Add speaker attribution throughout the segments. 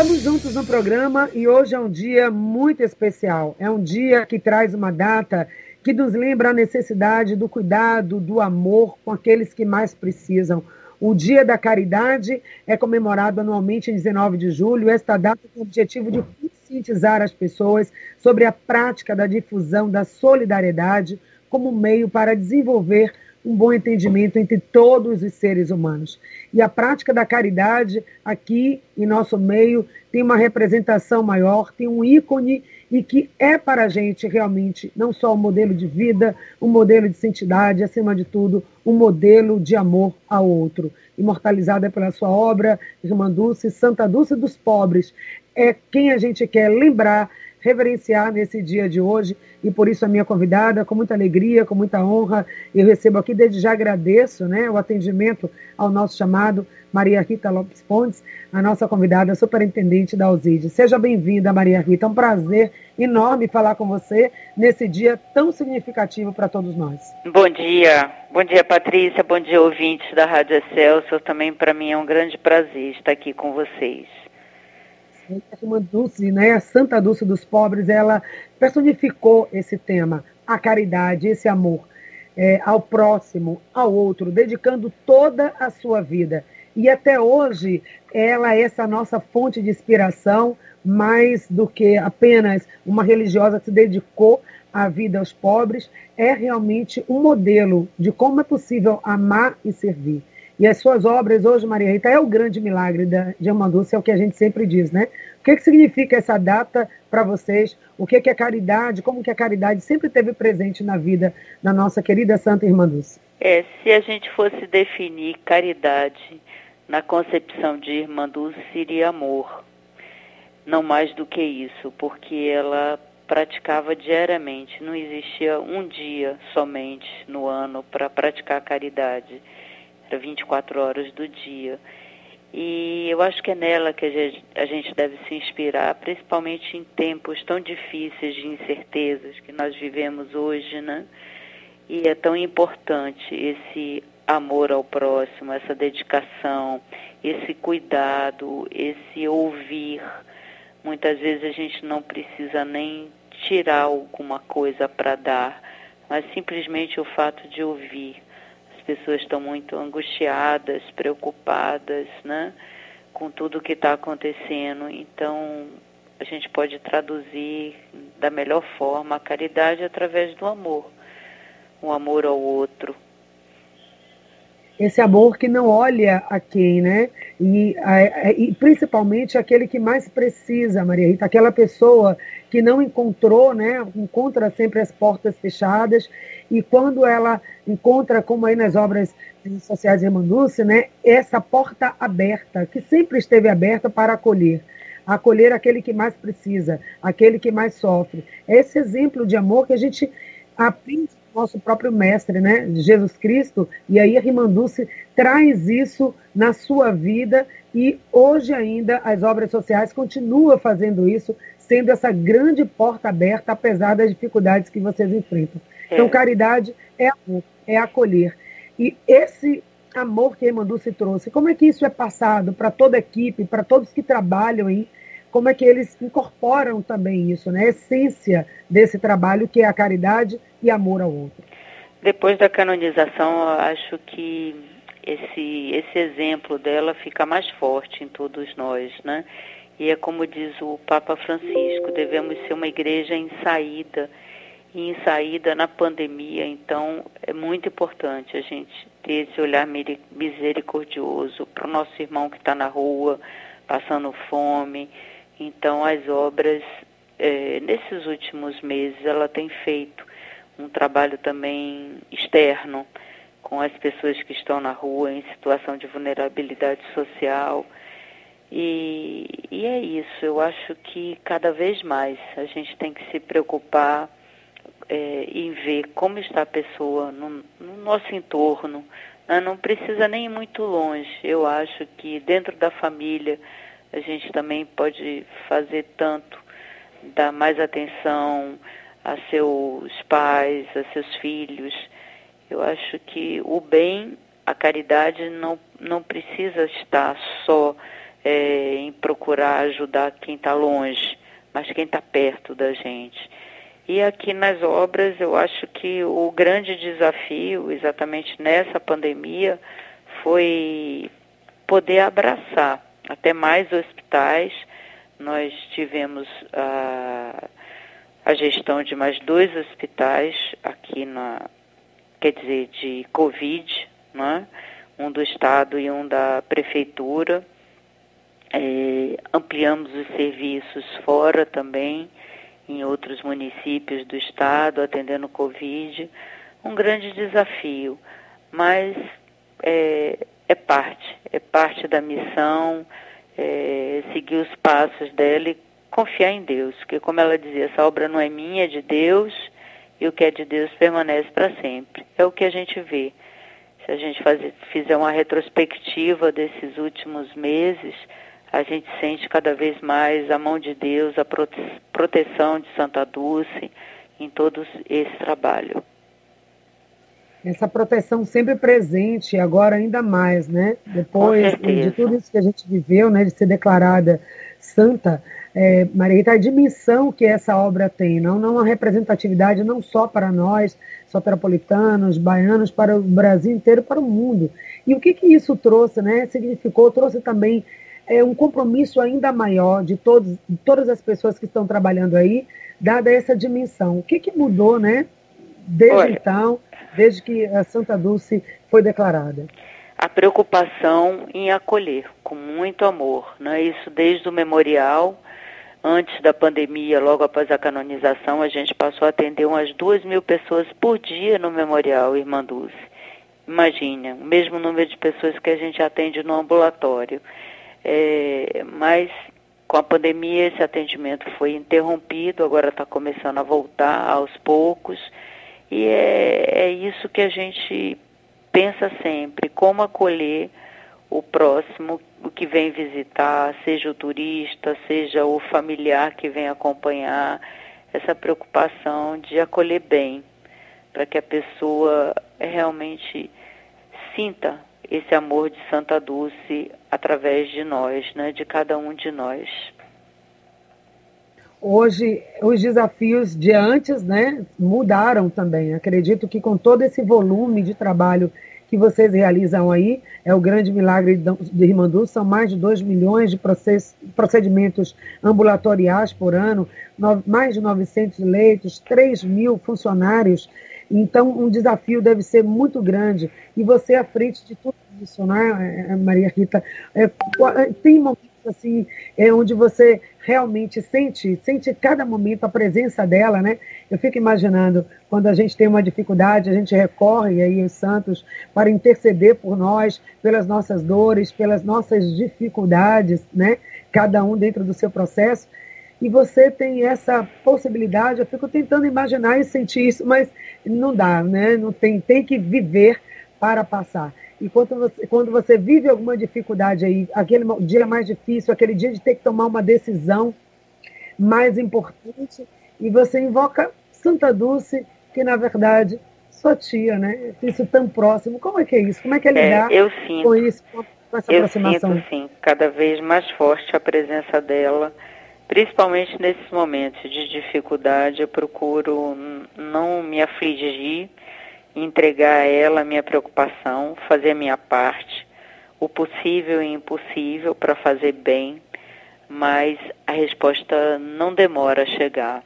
Speaker 1: Estamos juntos no programa e hoje é um dia muito especial. É um dia que traz uma data que nos lembra a necessidade do cuidado, do amor com aqueles que mais precisam. O Dia da Caridade é comemorado anualmente em 19 de julho. Esta data tem o objetivo de conscientizar as pessoas sobre a prática da difusão da solidariedade como meio para desenvolver um bom entendimento entre todos os seres humanos. E a prática da caridade aqui em nosso meio tem uma representação maior, tem um ícone e que é para a gente realmente não só um modelo de vida, um modelo de santidade, acima de tudo, um modelo de amor ao outro. Imortalizada pela sua obra, Irmã Dulce, Santa Dulce dos Pobres, é quem a gente quer lembrar reverenciar nesse dia de hoje. E por isso a minha convidada, com muita alegria, com muita honra, eu recebo aqui, desde já agradeço né, o atendimento ao nosso chamado, Maria Rita Lopes Pontes, a nossa convidada, superintendente da USID. Seja bem-vinda, Maria Rita, é um prazer enorme falar com você nesse dia tão significativo para todos nós.
Speaker 2: Bom dia, bom dia Patrícia, bom dia ouvintes da Rádio Excelsior, também para mim é um grande prazer estar aqui com vocês
Speaker 1: Dulce, né, a Santa Dulce dos Pobres, ela personificou esse tema, a caridade, esse amor é, ao próximo, ao outro, dedicando toda a sua vida. E até hoje, ela é essa nossa fonte de inspiração, mais do que apenas uma religiosa que se dedicou à vida aos pobres, é realmente um modelo de como é possível amar e servir. E as suas obras hoje, Maria Rita, é o grande milagre da, de Amandúcia, é o que a gente sempre diz, né? O que, que significa essa data para vocês? O que, que é caridade? Como que a caridade sempre teve presente na vida da nossa querida Santa Irmã Dulce?
Speaker 2: É, se a gente fosse definir caridade na concepção de Irmã Dulce, seria amor. Não mais do que isso, porque ela praticava diariamente, não existia um dia somente no ano para praticar caridade 24 horas do dia. E eu acho que é nela que a gente deve se inspirar, principalmente em tempos tão difíceis de incertezas que nós vivemos hoje, né? E é tão importante esse amor ao próximo, essa dedicação, esse cuidado, esse ouvir. Muitas vezes a gente não precisa nem tirar alguma coisa para dar, mas simplesmente o fato de ouvir pessoas estão muito angustiadas, preocupadas, né, com tudo o que está acontecendo. Então, a gente pode traduzir da melhor forma a caridade através do amor, o amor ao outro,
Speaker 1: esse amor que não olha a quem, né? E, a, e, principalmente aquele que mais precisa, Maria Rita, aquela pessoa que não encontrou, né? Encontra sempre as portas fechadas e quando ela encontra, como aí nas obras sociais de Emmanuel, né? Essa porta aberta, que sempre esteve aberta para acolher acolher aquele que mais precisa, aquele que mais sofre. É esse exemplo de amor que a gente aprende nosso próprio mestre, né, Jesus Cristo, e aí a Rimanduce traz isso na sua vida e hoje ainda as obras sociais continuam fazendo isso, sendo essa grande porta aberta, apesar das dificuldades que vocês enfrentam. É. Então, caridade é amor, é acolher. E esse amor que a Rimanduce trouxe, como é que isso é passado para toda a equipe, para todos que trabalham aí como é que eles incorporam também isso, né? A essência desse trabalho que é a caridade e amor ao outro.
Speaker 2: Depois da canonização, acho que esse, esse exemplo dela fica mais forte em todos nós, né? E é como diz o Papa Francisco, devemos ser uma igreja em saída, e em saída na pandemia, então é muito importante a gente ter esse olhar misericordioso para o nosso irmão que está na rua, passando fome, então, as obras, é, nesses últimos meses, ela tem feito um trabalho também externo com as pessoas que estão na rua em situação de vulnerabilidade social. E, e é isso, eu acho que cada vez mais a gente tem que se preocupar é, em ver como está a pessoa no, no nosso entorno. Né? Não precisa nem ir muito longe. Eu acho que dentro da família a gente também pode fazer tanto, dar mais atenção a seus pais, a seus filhos. Eu acho que o bem, a caridade não, não precisa estar só é, em procurar ajudar quem está longe, mas quem está perto da gente. E aqui nas obras, eu acho que o grande desafio, exatamente nessa pandemia, foi poder abraçar até mais hospitais. Nós tivemos a, a gestão de mais dois hospitais aqui na, quer dizer, de Covid, né? um do Estado e um da Prefeitura. É, ampliamos os serviços fora também em outros municípios do estado, atendendo Covid. Um grande desafio, mas é, é parte, é parte da missão, é, seguir os passos dela e confiar em Deus, porque como ela dizia, essa obra não é minha, é de Deus, e o que é de Deus permanece para sempre. É o que a gente vê. Se a gente fazer, fizer uma retrospectiva desses últimos meses, a gente sente cada vez mais a mão de Deus, a prote proteção de Santa Dulce em todo esse trabalho.
Speaker 1: Essa proteção sempre presente, agora ainda mais, né? Depois de tudo isso que a gente viveu, né, de ser declarada santa, é, Maria Rita, a dimensão que essa obra tem, não, não a representatividade não só para nós, soteropolitanos, baianos, para o Brasil inteiro, para o mundo. E o que, que isso trouxe, né? Significou, trouxe também é, um compromisso ainda maior de, todos, de todas as pessoas que estão trabalhando aí, dada essa dimensão. O que, que mudou, né, desde Olha, então, desde que a Santa Dulce foi declarada?
Speaker 2: A preocupação em acolher com muito amor, né? Isso desde o memorial, antes da pandemia, logo após a canonização, a gente passou a atender umas duas mil pessoas por dia no memorial Irmã Dulce. Imagina, o mesmo número de pessoas que a gente atende no ambulatório. É, mas com a pandemia esse atendimento foi interrompido, agora está começando a voltar aos poucos. E é, é isso que a gente pensa sempre, como acolher o próximo, o que vem visitar, seja o turista, seja o familiar que vem acompanhar, essa preocupação de acolher bem, para que a pessoa realmente sinta esse amor de Santa Dulce através de nós, né, de cada um de nós.
Speaker 1: Hoje, os desafios de antes né, mudaram também. Acredito que com todo esse volume de trabalho que vocês realizam aí, é o grande milagre de Irmandu, são mais de 2 milhões de procedimentos ambulatoriais por ano, mais de 900 leitos, 3 mil funcionários então, um desafio deve ser muito grande. E você, à frente de tudo isso, né, é, Maria Rita, é, tem momentos assim, é, onde você realmente sente, sente cada momento a presença dela, né? Eu fico imaginando, quando a gente tem uma dificuldade, a gente recorre aí aos santos para interceder por nós, pelas nossas dores, pelas nossas dificuldades, né? Cada um dentro do seu processo e você tem essa possibilidade, eu fico tentando imaginar e sentir isso, mas não dá, né? Não tem, tem que viver para passar. E quando você, quando você vive alguma dificuldade aí, aquele dia mais difícil, aquele dia de ter que tomar uma decisão mais importante, e você invoca Santa Dulce, que na verdade sua tia, né? Isso tão próximo. Como é que é isso? Como é que é, é lidar
Speaker 2: é, sinto,
Speaker 1: com isso, com essa
Speaker 2: eu
Speaker 1: aproximação?
Speaker 2: Eu sinto, sim, cada vez mais forte a presença dela Principalmente nesses momentos de dificuldade, eu procuro não me afligir, entregar a ela a minha preocupação, fazer a minha parte, o possível e impossível para fazer bem, mas a resposta não demora a chegar.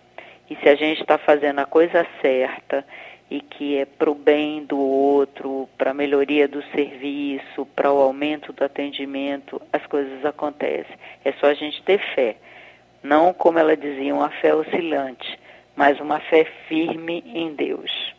Speaker 2: E se a gente está fazendo a coisa certa e que é para o bem do outro, para a melhoria do serviço, para o aumento do atendimento, as coisas acontecem. É só a gente ter fé não como ela dizia, uma fé oscilante, mas uma fé firme em Deus.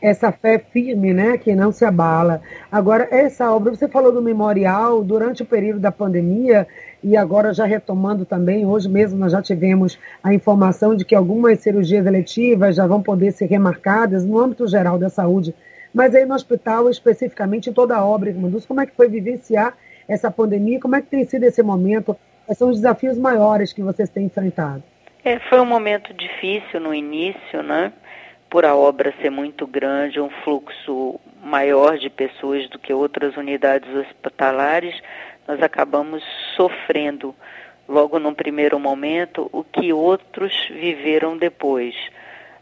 Speaker 1: Essa fé firme, né, que não se abala. Agora, essa obra, você falou do memorial durante o período da pandemia, e agora já retomando também, hoje mesmo nós já tivemos a informação de que algumas cirurgias eletivas já vão poder ser remarcadas no âmbito geral da saúde. Mas aí no hospital, especificamente, em toda a obra, como é que foi vivenciar essa pandemia? Como é que tem sido esse momento? Quais são os desafios maiores que vocês têm enfrentado?
Speaker 2: É, foi um momento difícil no início, né? Por a obra ser muito grande, um fluxo maior de pessoas do que outras unidades hospitalares, nós acabamos sofrendo logo num primeiro momento o que outros viveram depois.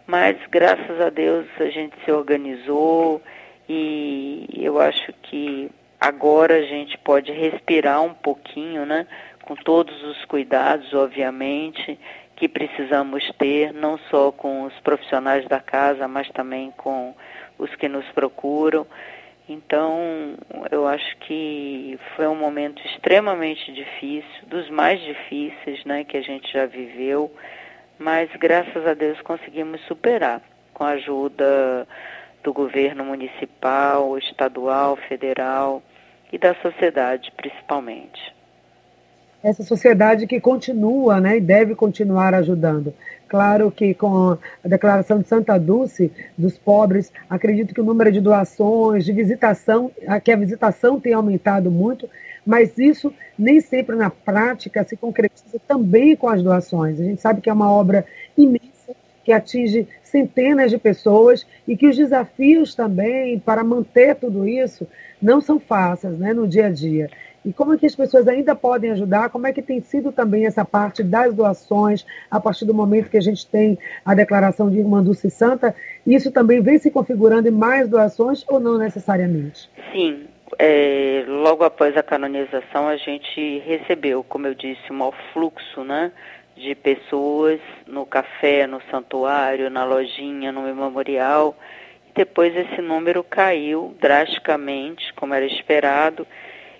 Speaker 2: Mas graças a Deus a gente se organizou e eu acho que agora a gente pode respirar um pouquinho, né? Com todos os cuidados, obviamente, que precisamos ter, não só com os profissionais da casa, mas também com os que nos procuram. Então, eu acho que foi um momento extremamente difícil, dos mais difíceis, né, que a gente já viveu, mas graças a Deus conseguimos superar com a ajuda do governo municipal, estadual, federal e da sociedade, principalmente.
Speaker 1: Essa sociedade que continua, né, e deve continuar ajudando. Claro que com a declaração de Santa Dulce dos pobres, acredito que o número de doações, de visitação, que a visitação tem aumentado muito, mas isso nem sempre na prática se concretiza também com as doações. A gente sabe que é uma obra imensa que atinge centenas de pessoas e que os desafios também para manter tudo isso não são fáceis né, no dia a dia e como é que as pessoas ainda podem ajudar, como é que tem sido também essa parte das doações, a partir do momento que a gente tem a declaração de Irmã Dulce Santa, isso também vem se configurando em mais doações ou não necessariamente?
Speaker 2: Sim, é, logo após a canonização a gente recebeu, como eu disse, um fluxo, né? de pessoas no café, no santuário, na lojinha, no memorial. Depois esse número caiu drasticamente, como era esperado,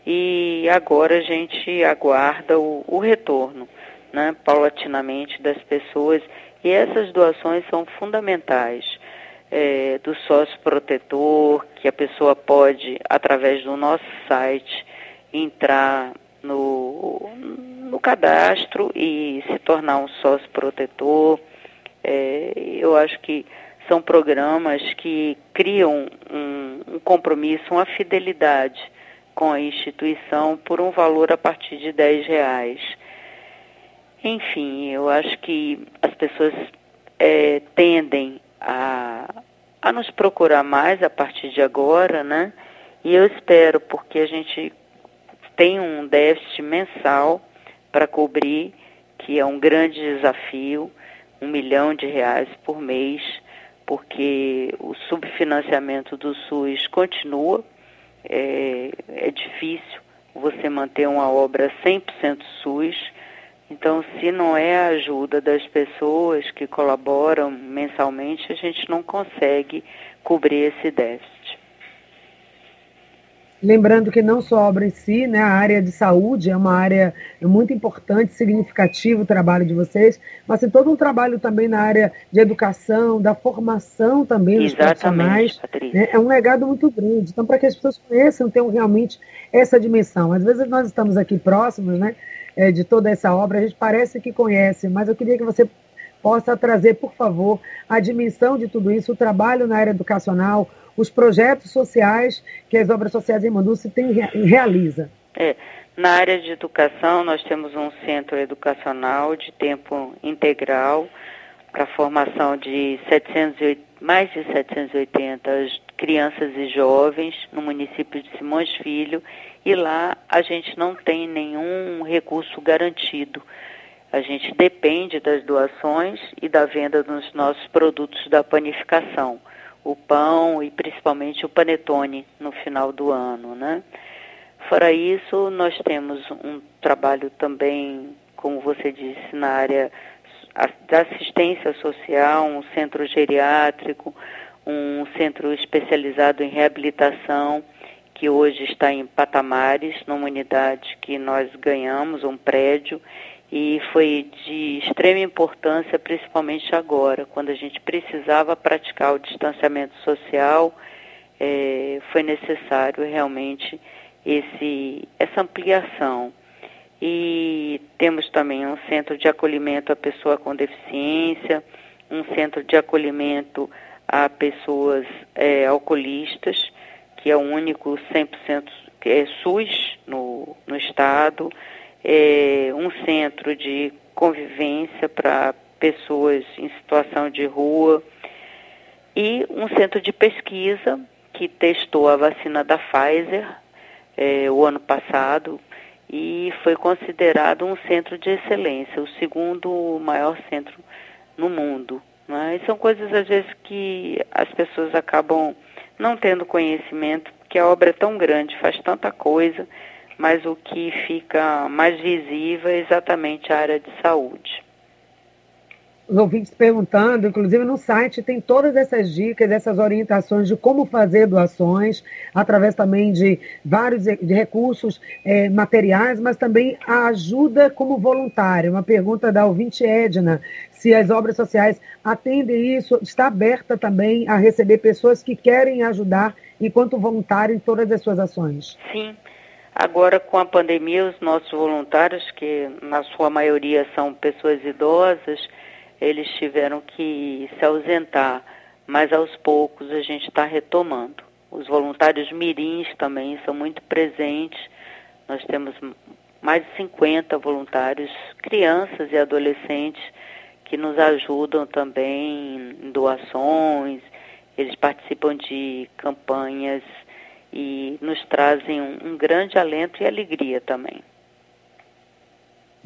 Speaker 2: e agora a gente aguarda o, o retorno, né, paulatinamente das pessoas e essas doações são fundamentais. É, do sócio protetor, que a pessoa pode, através do nosso site, entrar no, no cadastro e se tornar um sócio protetor. É, eu acho que são programas que criam um, um compromisso, uma fidelidade com a instituição por um valor a partir de 10 reais. Enfim, eu acho que as pessoas é, tendem a, a nos procurar mais a partir de agora, né? E eu espero, porque a gente tem um déficit mensal para cobrir, que é um grande desafio, um milhão de reais por mês, porque o subfinanciamento do SUS continua, é, é difícil você manter uma obra 100% SUS. Então, se não é a ajuda das pessoas que colaboram mensalmente, a gente não consegue cobrir esse déficit.
Speaker 1: Lembrando que não só a obra em si, né, a área de saúde é uma área muito importante, significativo o trabalho de vocês, mas tem todo um trabalho também na área de educação, da formação também dos profissionais. Né, é um legado muito grande. Então, para que as pessoas conheçam, tenham realmente essa dimensão. Às vezes nós estamos aqui próximos né, é, de toda essa obra, a gente parece que conhece, mas eu queria que você possa trazer, por favor, a dimensão de tudo isso, o trabalho na área educacional, os projetos sociais que as obras sociais em Manduce tem, realiza.
Speaker 2: É, na área de educação, nós temos um centro educacional de tempo integral para formação de 708, mais de 780 crianças e jovens no município de Simões Filho e lá a gente não tem nenhum recurso garantido. A gente depende das doações e da venda dos nossos produtos da panificação o pão e principalmente o panetone no final do ano, né? Fora isso, nós temos um trabalho também, como você disse, na área da assistência social, um centro geriátrico, um centro especializado em reabilitação, que hoje está em Patamares, numa unidade que nós ganhamos, um prédio, e foi de extrema importância, principalmente agora, quando a gente precisava praticar o distanciamento social, é, foi necessário realmente esse, essa ampliação. E temos também um centro de acolhimento à pessoa com deficiência, um centro de acolhimento a pessoas é, alcoolistas, que é o único 100% que é SUS no, no estado é, um centro de convivência para pessoas em situação de rua e um centro de pesquisa que testou a vacina da Pfizer é, o ano passado e foi considerado um centro de excelência, o segundo maior centro no mundo. Né? São coisas, às vezes, que as pessoas acabam não tendo conhecimento, porque a obra é tão grande, faz tanta coisa, mas o que fica mais visível é exatamente a área de saúde
Speaker 1: os ouvintes perguntando, inclusive no site tem todas essas dicas, essas orientações de como fazer doações, através também de vários de recursos é, materiais, mas também a ajuda como voluntário. Uma pergunta da ouvinte Edna, se as obras sociais atendem isso, está aberta também a receber pessoas que querem ajudar enquanto voluntário em todas as suas ações.
Speaker 2: Sim. Agora, com a pandemia, os nossos voluntários, que na sua maioria são pessoas idosas, eles tiveram que se ausentar, mas aos poucos a gente está retomando. Os voluntários mirins também são muito presentes. Nós temos mais de 50 voluntários, crianças e adolescentes, que nos ajudam também em doações, eles participam de campanhas e nos trazem um, um grande alento e alegria também.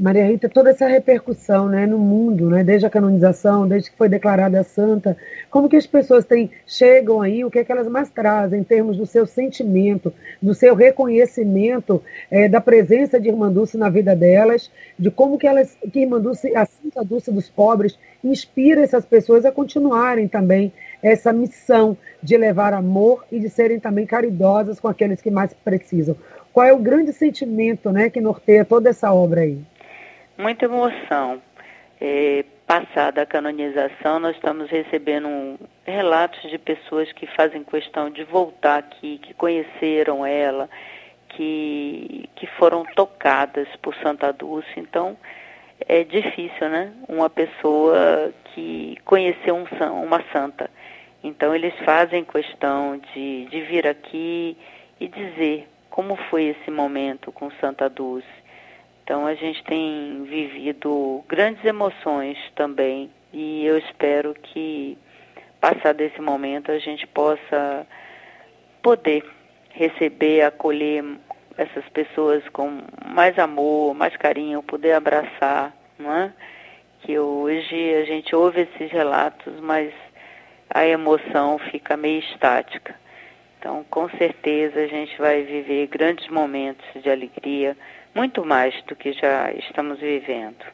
Speaker 1: Maria Rita, toda essa repercussão né, no mundo, né, desde a canonização, desde que foi declarada santa, como que as pessoas têm, chegam aí, o que é que elas mais trazem em termos do seu sentimento, do seu reconhecimento é, da presença de Irmã Dulce na vida delas, de como que elas, que Irmã Dulce, a Santa Dulce dos pobres, inspira essas pessoas a continuarem também essa missão de levar amor e de serem também caridosas com aqueles que mais precisam. Qual é o grande sentimento né, que norteia toda essa obra aí?
Speaker 2: Muita emoção. É, passada a canonização, nós estamos recebendo relatos de pessoas que fazem questão de voltar aqui, que conheceram ela, que, que foram tocadas por Santa Dulce. Então, é difícil, né? Uma pessoa que conheceu um, uma santa. Então, eles fazem questão de, de vir aqui e dizer como foi esse momento com Santa Dulce então a gente tem vivido grandes emoções também e eu espero que passado esse momento a gente possa poder receber, acolher essas pessoas com mais amor, mais carinho, poder abraçar, não é? Que hoje a gente ouve esses relatos, mas a emoção fica meio estática. Então, com certeza a gente vai viver grandes momentos de alegria, muito mais do que já estamos vivendo.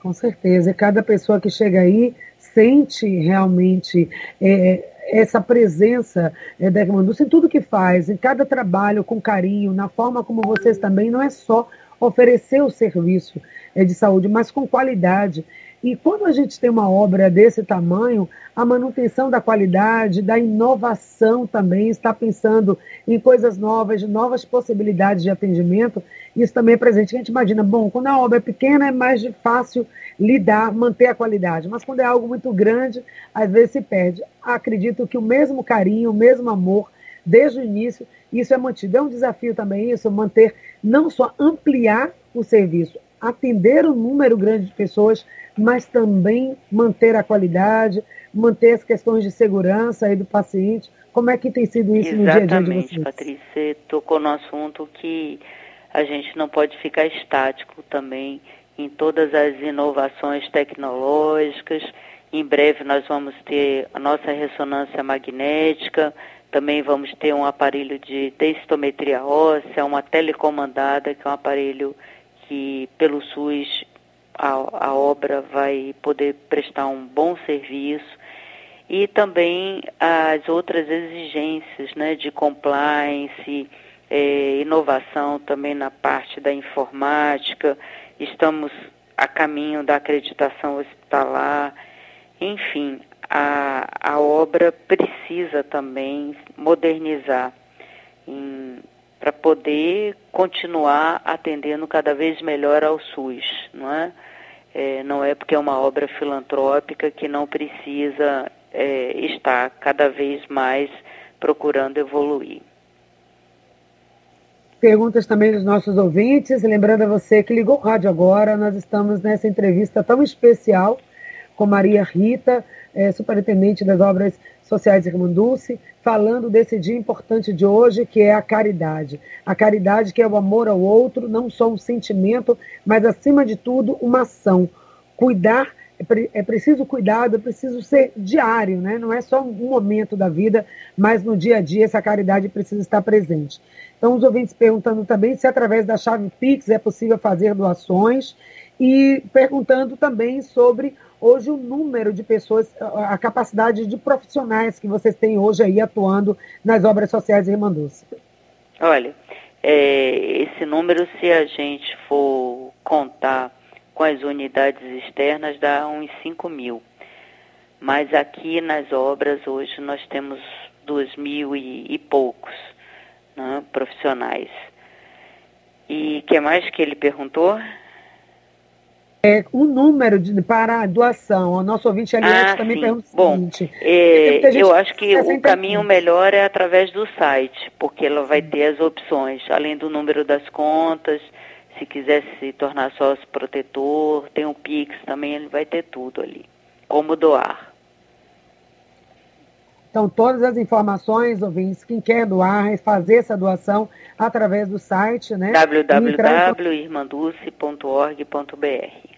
Speaker 1: Com certeza. E cada pessoa que chega aí sente realmente é, essa presença é, da em tudo que faz, em cada trabalho, com carinho, na forma como vocês também, não é só oferecer o serviço é, de saúde, mas com qualidade. E quando a gente tem uma obra desse tamanho, a manutenção da qualidade, da inovação também, está pensando em coisas novas, novas possibilidades de atendimento, isso também é presente. A gente imagina, bom, quando a obra é pequena é mais fácil lidar, manter a qualidade, mas quando é algo muito grande, às vezes se perde. Acredito que o mesmo carinho, o mesmo amor, desde o início, isso é mantido. É um desafio também isso, manter, não só ampliar o serviço, atender um número grande de pessoas, mas também manter a qualidade, manter as questões de segurança aí do paciente. Como é que tem sido isso
Speaker 2: Exatamente,
Speaker 1: no dia a dia
Speaker 2: de vocês? Patrícia, você tocou no assunto que a gente não pode ficar estático também em todas as inovações tecnológicas. Em breve nós vamos ter a nossa ressonância magnética, também vamos ter um aparelho de densitometria óssea, uma telecomandada, que é um aparelho que pelo SUS a, a obra vai poder prestar um bom serviço e também as outras exigências né, de compliance, é, inovação também na parte da informática, estamos a caminho da acreditação hospitalar, enfim, a, a obra precisa também modernizar para poder continuar atendendo cada vez melhor ao SUS, não é? é não é porque é uma obra filantrópica que não precisa é, estar cada vez mais procurando evoluir.
Speaker 1: Perguntas também dos nossos ouvintes. Lembrando a você que ligou o rádio agora, nós estamos nessa entrevista tão especial com Maria Rita, é, superintendente das obras Sociais Irmã Dulce, falando desse dia importante de hoje, que é a caridade. A caridade que é o amor ao outro, não só um sentimento, mas acima de tudo uma ação. Cuidar é, é preciso cuidado, é preciso ser diário, né? não é só um momento da vida, mas no dia a dia essa caridade precisa estar presente. Então, os ouvintes perguntando também se através da chave Pix é possível fazer doações e perguntando também sobre hoje o número de pessoas, a capacidade de profissionais que vocês têm hoje aí atuando nas obras sociais Irmanduz.
Speaker 2: Olha, é, esse número, se a gente for contar com as unidades externas, dá uns 5 mil. Mas aqui nas obras, hoje, nós temos dois mil e, e poucos né, profissionais. E que mais que ele perguntou?
Speaker 1: É, o número de, para a doação. O nosso ouvinte Eliette ah, também pergunta o seguinte.
Speaker 2: É, eu acho que o caminho melhor é através do site, porque ela vai ter as opções, além do número das contas, se quiser se tornar sócio protetor, tem o Pix também, ele vai ter tudo ali. Como doar.
Speaker 1: Então, todas as informações, ouvintes, quem quer doar, fazer essa doação através do site, né?
Speaker 2: www.irmanduce.org.br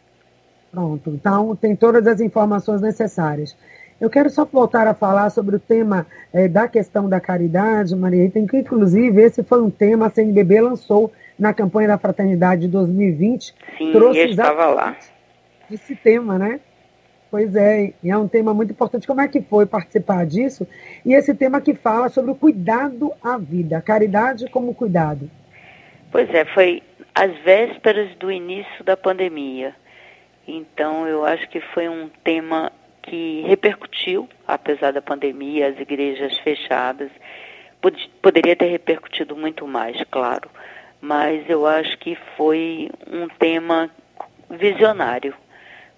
Speaker 1: Pronto, então tem todas as informações necessárias. Eu quero só voltar a falar sobre o tema é, da questão da caridade, Maria Tem que, inclusive, esse foi um tema a CNBB lançou na campanha da Fraternidade de 2020.
Speaker 2: Sim, trouxe eu estava lá.
Speaker 1: Esse tema, né? Pois é, e é um tema muito importante. Como é que foi participar disso? E esse tema que fala sobre o cuidado à vida, caridade como cuidado.
Speaker 2: Pois é, foi às vésperas do início da pandemia. Então, eu acho que foi um tema que repercutiu, apesar da pandemia, as igrejas fechadas. Pod poderia ter repercutido muito mais, claro, mas eu acho que foi um tema visionário,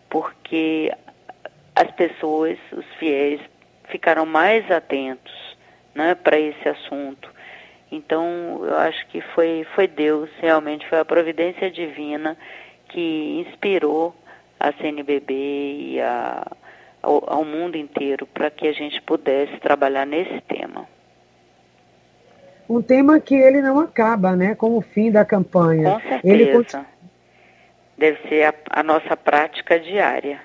Speaker 2: porque as pessoas, os fiéis, ficaram mais atentos né, para esse assunto. Então, eu acho que foi, foi Deus, realmente foi a providência divina que inspirou a CNBB e a, ao, ao mundo inteiro para que a gente pudesse trabalhar nesse tema.
Speaker 1: Um tema que ele não acaba, né, com o fim da campanha.
Speaker 2: Com certeza. Ele Deve ser a, a nossa prática diária.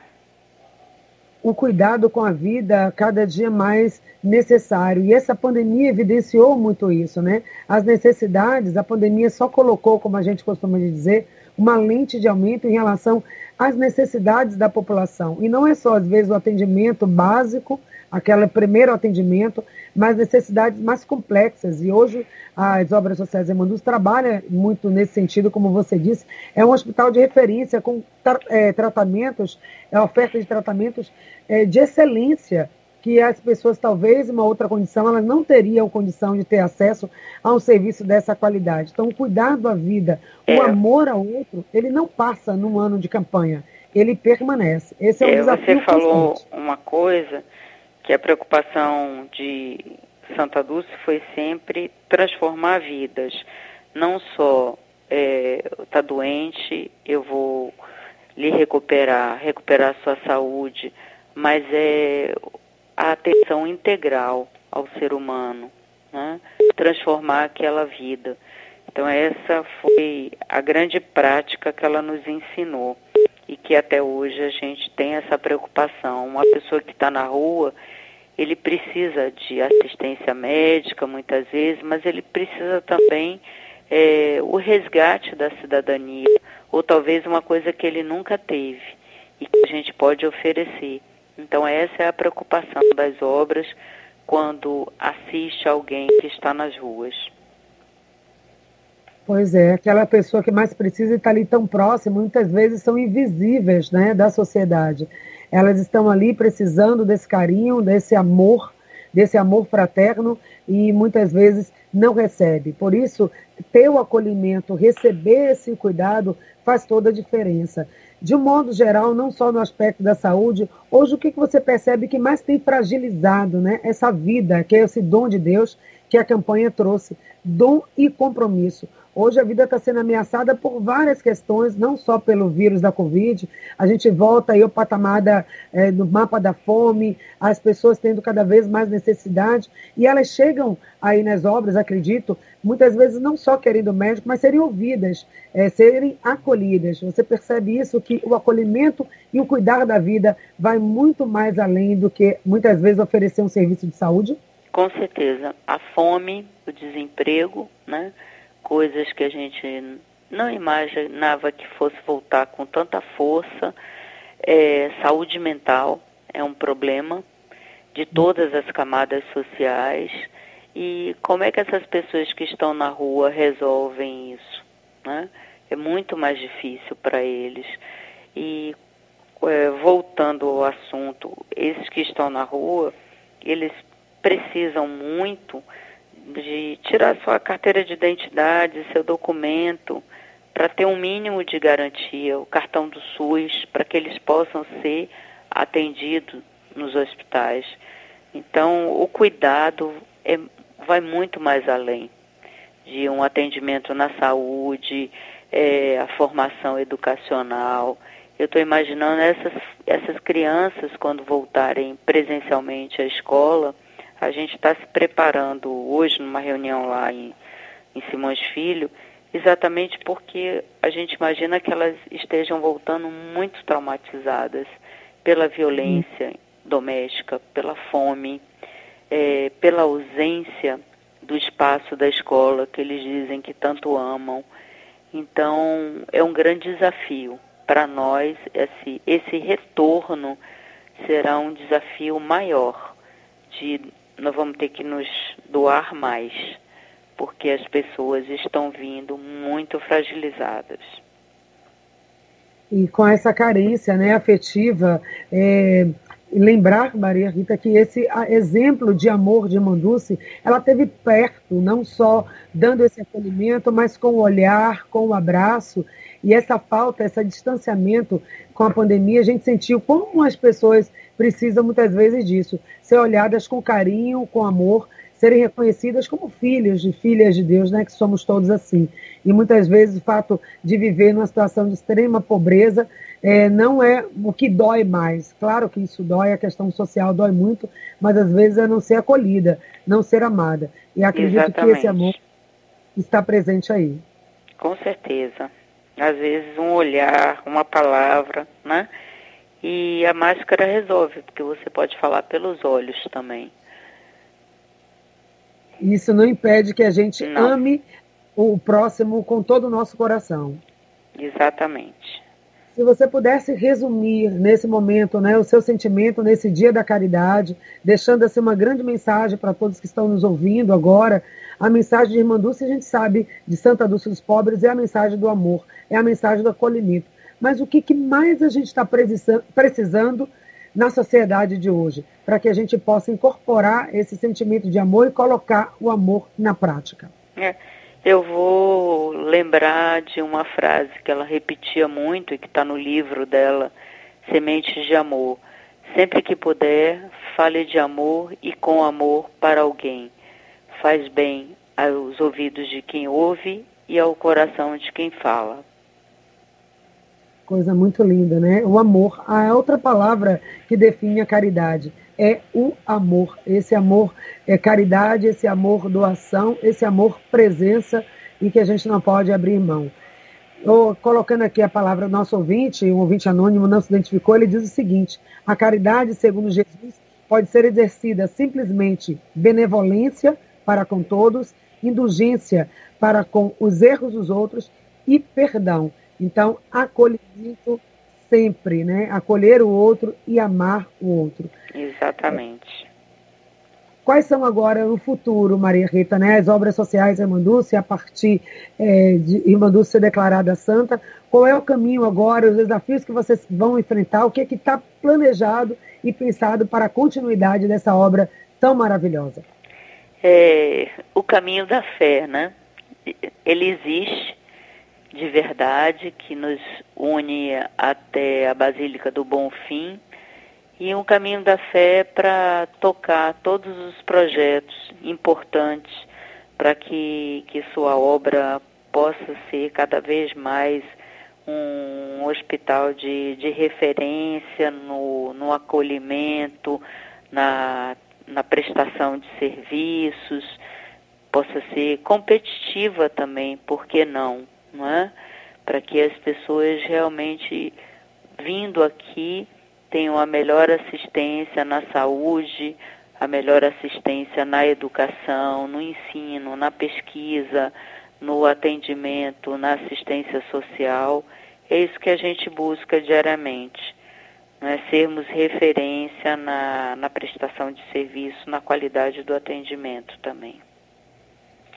Speaker 1: O cuidado com a vida cada dia mais necessário. E essa pandemia evidenciou muito isso, né? As necessidades, a pandemia só colocou, como a gente costuma dizer, uma lente de aumento em relação às necessidades da população. E não é só, às vezes, o atendimento básico, aquele primeiro atendimento, mas necessidades mais complexas. E hoje as obras sociais Emandus trabalham muito nesse sentido, como você disse, é um hospital de referência com tra é, tratamentos, é, oferta de tratamentos é, de excelência que as pessoas, talvez, em uma outra condição, elas não teriam condição de ter acesso a um serviço dessa qualidade. Então, o cuidado à vida, é. o amor ao outro, ele não passa num ano de campanha, ele permanece. Esse é um é, desafio
Speaker 2: Você falou constante. uma coisa, que a preocupação de Santa Dulce foi sempre transformar vidas. Não só está é, doente, eu vou lhe recuperar, recuperar sua saúde, mas é a atenção integral ao ser humano, né? transformar aquela vida. Então essa foi a grande prática que ela nos ensinou e que até hoje a gente tem essa preocupação. Uma pessoa que está na rua, ele precisa de assistência médica muitas vezes, mas ele precisa também é, o resgate da cidadania, ou talvez uma coisa que ele nunca teve e que a gente pode oferecer. Então, essa é a preocupação das obras quando assiste alguém que está nas ruas.
Speaker 1: Pois é, aquela pessoa que mais precisa estar ali tão próximo, muitas vezes são invisíveis né, da sociedade. Elas estão ali precisando desse carinho, desse amor, desse amor fraterno e muitas vezes não recebe. Por isso, ter o acolhimento, receber esse cuidado faz toda a diferença de um modo geral, não só no aspecto da saúde, hoje o que, que você percebe que mais tem fragilizado né, essa vida, que é esse dom de Deus que a campanha trouxe, dom e compromisso. Hoje a vida está sendo ameaçada por várias questões, não só pelo vírus da Covid. A gente volta aí ao patamar da, é, do mapa da fome, as pessoas tendo cada vez mais necessidade, e elas chegam aí nas obras, acredito, muitas vezes não só querendo médico, mas serem ouvidas, é, serem acolhidas. Você percebe isso, que o acolhimento e o cuidar da vida vai muito mais além do que muitas vezes oferecer um serviço de saúde?
Speaker 2: Com certeza. A fome, o desemprego, né? Coisas que a gente não imaginava que fosse voltar com tanta força. É, saúde mental é um problema de todas as camadas sociais. E como é que essas pessoas que estão na rua resolvem isso? Né? É muito mais difícil para eles. E é, voltando ao assunto, esses que estão na rua, eles precisam muito de tirar sua carteira de identidade, seu documento, para ter um mínimo de garantia, o cartão do SUS, para que eles possam ser atendidos nos hospitais. Então, o cuidado é, vai muito mais além de um atendimento na saúde, é, a formação educacional. Eu estou imaginando essas, essas crianças, quando voltarem presencialmente à escola, a gente está se preparando hoje numa reunião lá em, em Simões Filho, exatamente porque a gente imagina que elas estejam voltando muito traumatizadas pela violência doméstica, pela fome, é, pela ausência do espaço da escola que eles dizem que tanto amam. Então, é um grande desafio para nós. Esse, esse retorno será um desafio maior de nós vamos ter que nos doar mais, porque as pessoas estão vindo muito fragilizadas.
Speaker 1: E com essa carência né, afetiva, é, lembrar, Maria Rita, que esse exemplo de amor de Manduce, ela teve perto, não só dando esse acolhimento, mas com o olhar, com o abraço, e essa falta, esse distanciamento com a pandemia, a gente sentiu como as pessoas precisam muitas vezes disso, ser olhadas com carinho, com amor, serem reconhecidas como filhos e filhas de Deus, né, que somos todos assim. E muitas vezes o fato de viver numa situação de extrema pobreza é, não é o que dói mais. Claro que isso dói, a questão social dói muito, mas às vezes é não ser acolhida, não ser amada. E acredito Exatamente. que esse amor está presente aí.
Speaker 2: Com certeza. Às vezes um olhar, uma palavra, né? E a máscara resolve, porque você pode falar pelos olhos também.
Speaker 1: Isso não impede que a gente não. ame o próximo com todo o nosso coração.
Speaker 2: Exatamente.
Speaker 1: Se você pudesse resumir nesse momento né, o seu sentimento nesse dia da caridade, deixando assim uma grande mensagem para todos que estão nos ouvindo agora, a mensagem de Irmã Dulce, a gente sabe, de Santa Dulce dos Pobres, é a mensagem do amor, é a mensagem do acolhimento. Mas o que, que mais a gente está precisando na sociedade de hoje, para que a gente possa incorporar esse sentimento de amor e colocar o amor na prática.
Speaker 2: É, eu vou lembrar de uma frase que ela repetia muito e que está no livro dela, Sementes de Amor. Sempre que puder, fale de amor e com amor para alguém. Faz bem aos ouvidos de quem ouve e ao coração de quem fala.
Speaker 1: Coisa muito linda, né? O amor. A outra palavra que define a caridade é o amor. Esse amor é caridade, esse amor doação, esse amor presença e que a gente não pode abrir mão. Eu, colocando aqui a palavra nosso ouvinte, um ouvinte anônimo não se identificou, ele diz o seguinte: a caridade, segundo Jesus, pode ser exercida simplesmente benevolência para com todos, indulgência para com os erros dos outros e perdão. Então, acolhimento sempre, né? Acolher o outro e amar o outro.
Speaker 2: Exatamente.
Speaker 1: Quais são agora no futuro, Maria Rita, né? As obras sociais Irmã Dulce, a partir é, de Dulce ser declarada santa, qual é o caminho agora, os desafios que vocês vão enfrentar, o que é que está planejado e pensado para a continuidade dessa obra tão maravilhosa?
Speaker 2: É, o caminho da fé, né? Ele existe, de verdade que nos une até a Basílica do Bom Fim e um caminho da fé para tocar todos os projetos importantes para que, que sua obra possa ser cada vez mais um hospital de, de referência no, no acolhimento, na, na prestação de serviços, possa ser competitiva também, por que não? Não é? Para que as pessoas realmente vindo aqui tenham a melhor assistência na saúde, a melhor assistência na educação, no ensino, na pesquisa, no atendimento, na assistência social. É isso que a gente busca diariamente. Né? Sermos referência na, na prestação de serviço, na qualidade do atendimento também.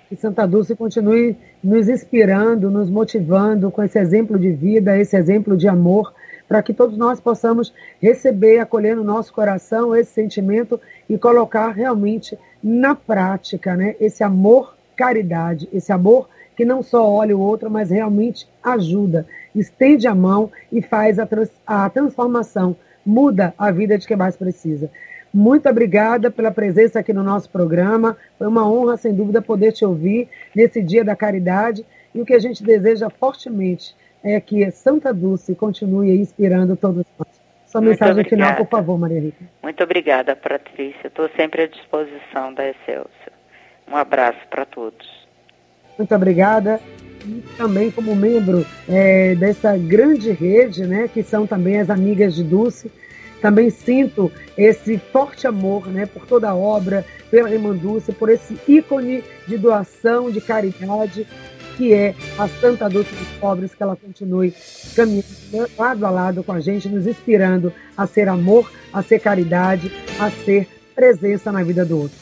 Speaker 1: Que Santa Dulce continue nos inspirando, nos motivando com esse exemplo de vida, esse exemplo de amor, para que todos nós possamos receber, acolher no nosso coração esse sentimento e colocar realmente na prática né, esse amor caridade, esse amor que não só olha o outro, mas realmente ajuda, estende a mão e faz a, trans, a transformação, muda a vida de quem mais precisa. Muito obrigada pela presença aqui no nosso programa. Foi uma honra, sem dúvida, poder te ouvir nesse Dia da Caridade. E o que a gente deseja fortemente é que Santa Dulce continue inspirando todos nós. Sua Muito mensagem obrigada. final, por favor, Maria Rita.
Speaker 2: Muito obrigada, Patrícia. Estou sempre à disposição da Excelsior. Um abraço para todos.
Speaker 1: Muito obrigada. E também como membro é, dessa grande rede, né, que são também as amigas de Dulce, também sinto esse forte amor né, por toda a obra, pela Dulce, por esse ícone de doação, de caridade, que é a Santa Dulce dos Pobres, que ela continue caminhando lado a lado com a gente, nos inspirando a ser amor, a ser caridade, a ser presença na vida do outro.